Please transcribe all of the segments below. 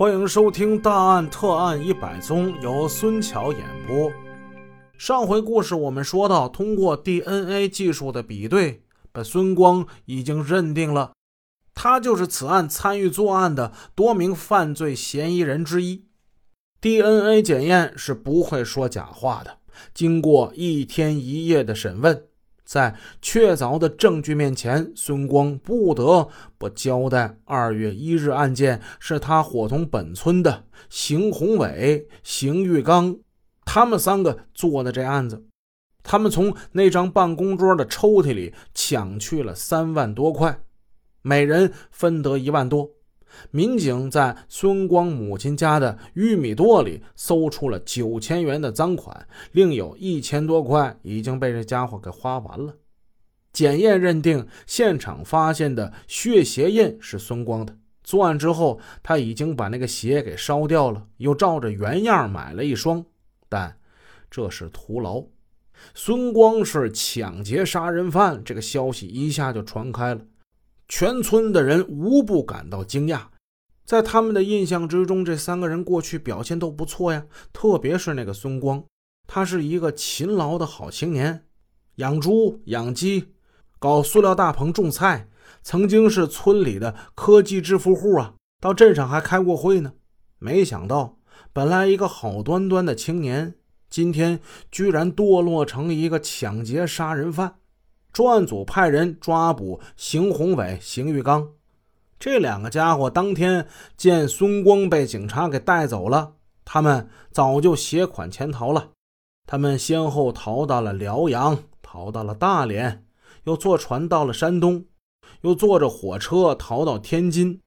欢迎收听《大案特案一百宗》，由孙桥演播。上回故事我们说到，通过 DNA 技术的比对，把孙光已经认定了，他就是此案参与作案的多名犯罪嫌疑人之一。DNA 检验是不会说假话的。经过一天一夜的审问，在确凿的证据面前，孙光不得不交代：二月一日案件是他伙同本村的邢宏伟、邢玉刚，他们三个做的这案子。他们从那张办公桌的抽屉里抢去了三万多块，每人分得一万多。民警在孙光母亲家的玉米垛里搜出了九千元的赃款，另有一千多块已经被这家伙给花完了。检验认定，现场发现的血鞋印是孙光的。作案之后，他已经把那个鞋给烧掉了，又照着原样买了一双，但这是徒劳。孙光是抢劫杀人犯，这个消息一下就传开了。全村的人无不感到惊讶，在他们的印象之中，这三个人过去表现都不错呀。特别是那个孙光，他是一个勤劳的好青年，养猪、养鸡，搞塑料大棚种菜，曾经是村里的科技致富户啊。到镇上还开过会呢。没想到，本来一个好端端的青年，今天居然堕落成一个抢劫杀人犯。专案组派人抓捕邢宏伟、邢玉刚这两个家伙。当天见孙光被警察给带走了，他们早就携款潜逃了。他们先后逃到了辽阳，逃到了大连，又坐船到了山东，又坐着火车逃到天津。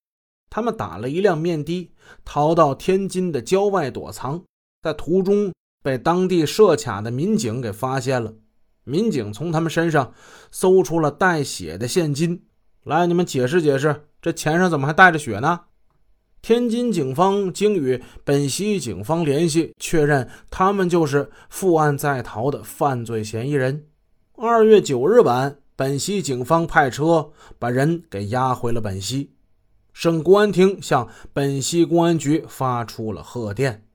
他们打了一辆面的，逃到天津的郊外躲藏，在途中被当地设卡的民警给发现了。民警从他们身上搜出了带血的现金，来，你们解释解释，这钱上怎么还带着血呢？天津警方经与本溪警方联系，确认他们就是负案在逃的犯罪嫌疑人。二月九日晚，本溪警方派车把人给押回了本溪。省公安厅向本溪公安局发出了贺电，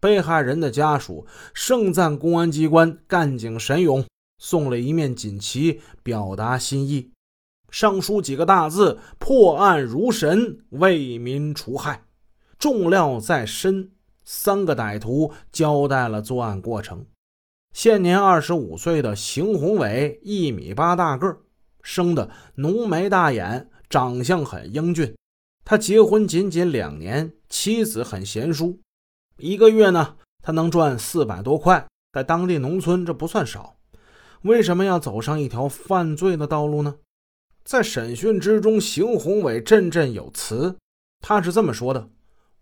被害人的家属盛赞公安机关干警神勇。送了一面锦旗，表达心意。上书几个大字：“破案如神，为民除害。”重料在身。三个歹徒交代了作案过程。现年二十五岁的邢宏伟，一米八大个，生的浓眉大眼，长相很英俊。他结婚仅仅两年，妻子很贤淑。一个月呢，他能赚四百多块，在当地农村这不算少。为什么要走上一条犯罪的道路呢？在审讯之中，邢宏伟振振有词，他是这么说的：“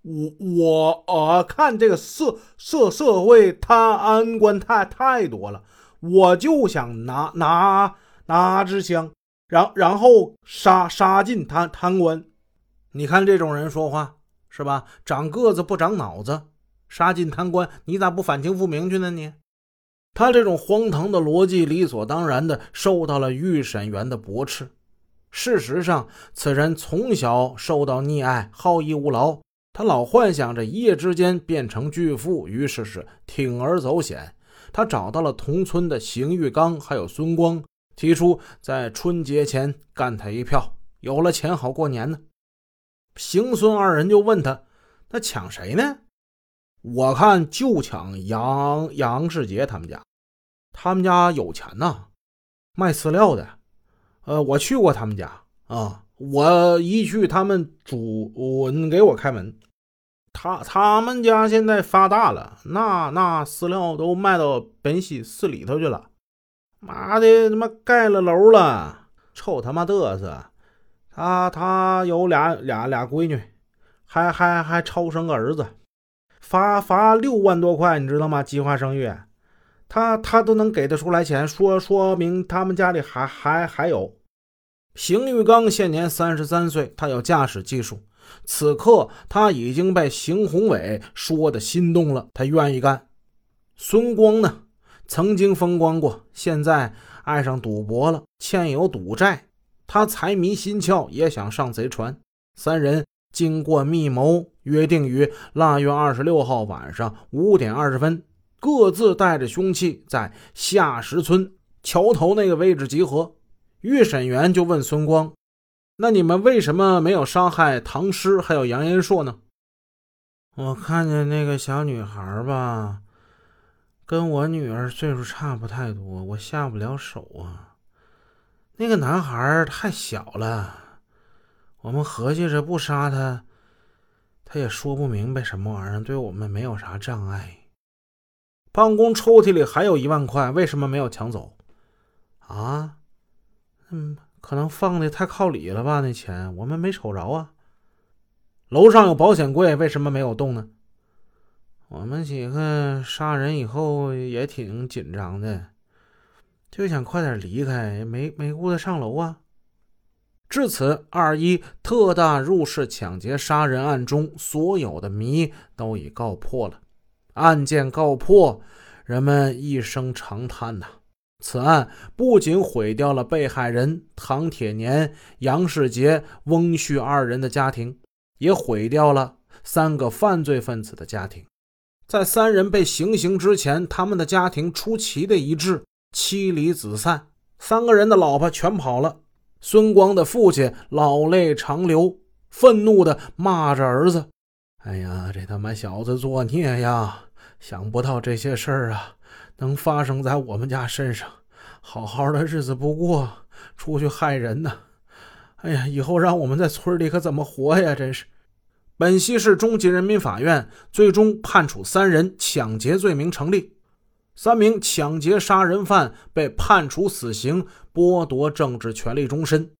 我我呃，看这个社社社会贪官太太多了，我就想拿拿拿支枪，然然后杀杀尽贪贪官。你看这种人说话是吧？长个子不长脑子，杀尽贪官，你咋不反清复明去呢？你？”他这种荒唐的逻辑，理所当然的受到了预审员的驳斥。事实上，此人从小受到溺爱，好逸恶劳。他老幻想着一夜之间变成巨富，于是是铤而走险。他找到了同村的邢玉刚，还有孙光，提出在春节前干他一票，有了钱好过年呢。邢孙二人就问他：“那抢谁呢？”我看就抢杨杨世杰他们家。他们家有钱呐，卖饲料的。呃，我去过他们家啊，我一去，他们主人给我开门。他他们家现在发大了，那那饲料都卖到本溪市里头去了。妈的，他妈盖了楼了，臭他妈嘚瑟！他他有俩俩俩闺女，还还还超生个儿子，罚罚六万多块，你知道吗？计划生育。他他都能给得出来钱，说说明他们家里还还还有。邢玉刚现年三十三岁，他有驾驶技术。此刻他已经被邢宏伟说的心动了，他愿意干。孙光呢，曾经风光过，现在爱上赌博了，欠有赌债。他财迷心窍，也想上贼船。三人经过密谋，约定于腊月二十六号晚上五点二十分，各自带着凶器在下石村桥头那个位置集合。预审员就问孙光：“那你们为什么没有伤害唐诗还有杨延硕呢？”我看见那个小女孩吧，跟我女儿岁数差不太多，我下不了手啊。那个男孩太小了，我们合计着不杀他。他也说不明白什么玩意儿，对我们没有啥障碍。办公抽屉里还有一万块，为什么没有抢走？啊？嗯，可能放的太靠里了吧？那钱我们没瞅着啊。楼上有保险柜，为什么没有动呢？我们几个杀人以后也挺紧张的，就想快点离开，没没顾得上楼啊。至此，二一特大入室抢劫杀人案中所有的谜都已告破了。案件告破，人们一声长叹呐。此案不仅毁掉了被害人唐铁年、杨世杰、翁旭二人的家庭，也毁掉了三个犯罪分子的家庭。在三人被行刑之前，他们的家庭出奇的一致，妻离子散，三个人的老婆全跑了。孙光的父亲老泪长流，愤怒地骂着儿子：“哎呀，这他妈小子作孽呀！想不到这些事儿啊，能发生在我们家身上。好好的日子不过，出去害人呢！哎呀，以后让我们在村里可怎么活呀？真是！”本溪市中级人民法院最终判处三人抢劫罪名成立。三名抢劫杀人犯被判处死刑，剥夺政治权利终身。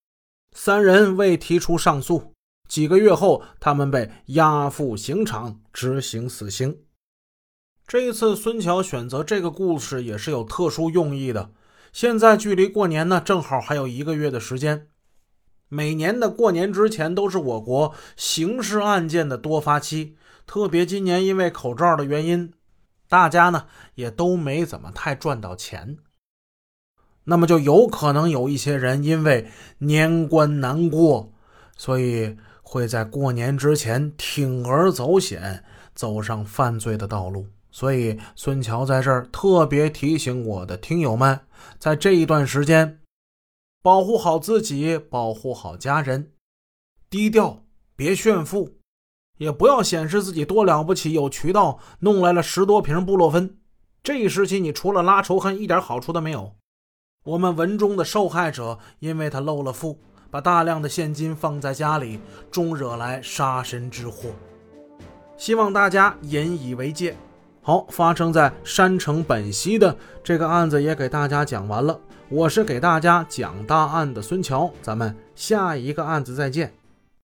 三人未提出上诉。几个月后，他们被押赴刑场执行死刑。这一次，孙桥选择这个故事也是有特殊用意的。现在距离过年呢，正好还有一个月的时间。每年的过年之前都是我国刑事案件的多发期，特别今年因为口罩的原因。大家呢也都没怎么太赚到钱，那么就有可能有一些人因为年关难过，所以会在过年之前铤而走险，走上犯罪的道路。所以孙桥在这儿特别提醒我的听友们，在这一段时间，保护好自己，保护好家人，低调，别炫富。也不要显示自己多了不起，有渠道弄来了十多瓶布洛芬。这一时期，你除了拉仇恨，一点好处都没有。我们文中的受害者，因为他漏了富，把大量的现金放在家里，终惹来杀身之祸。希望大家引以为戒。好，发生在山城本溪的这个案子也给大家讲完了。我是给大家讲大案的孙桥，咱们下一个案子再见。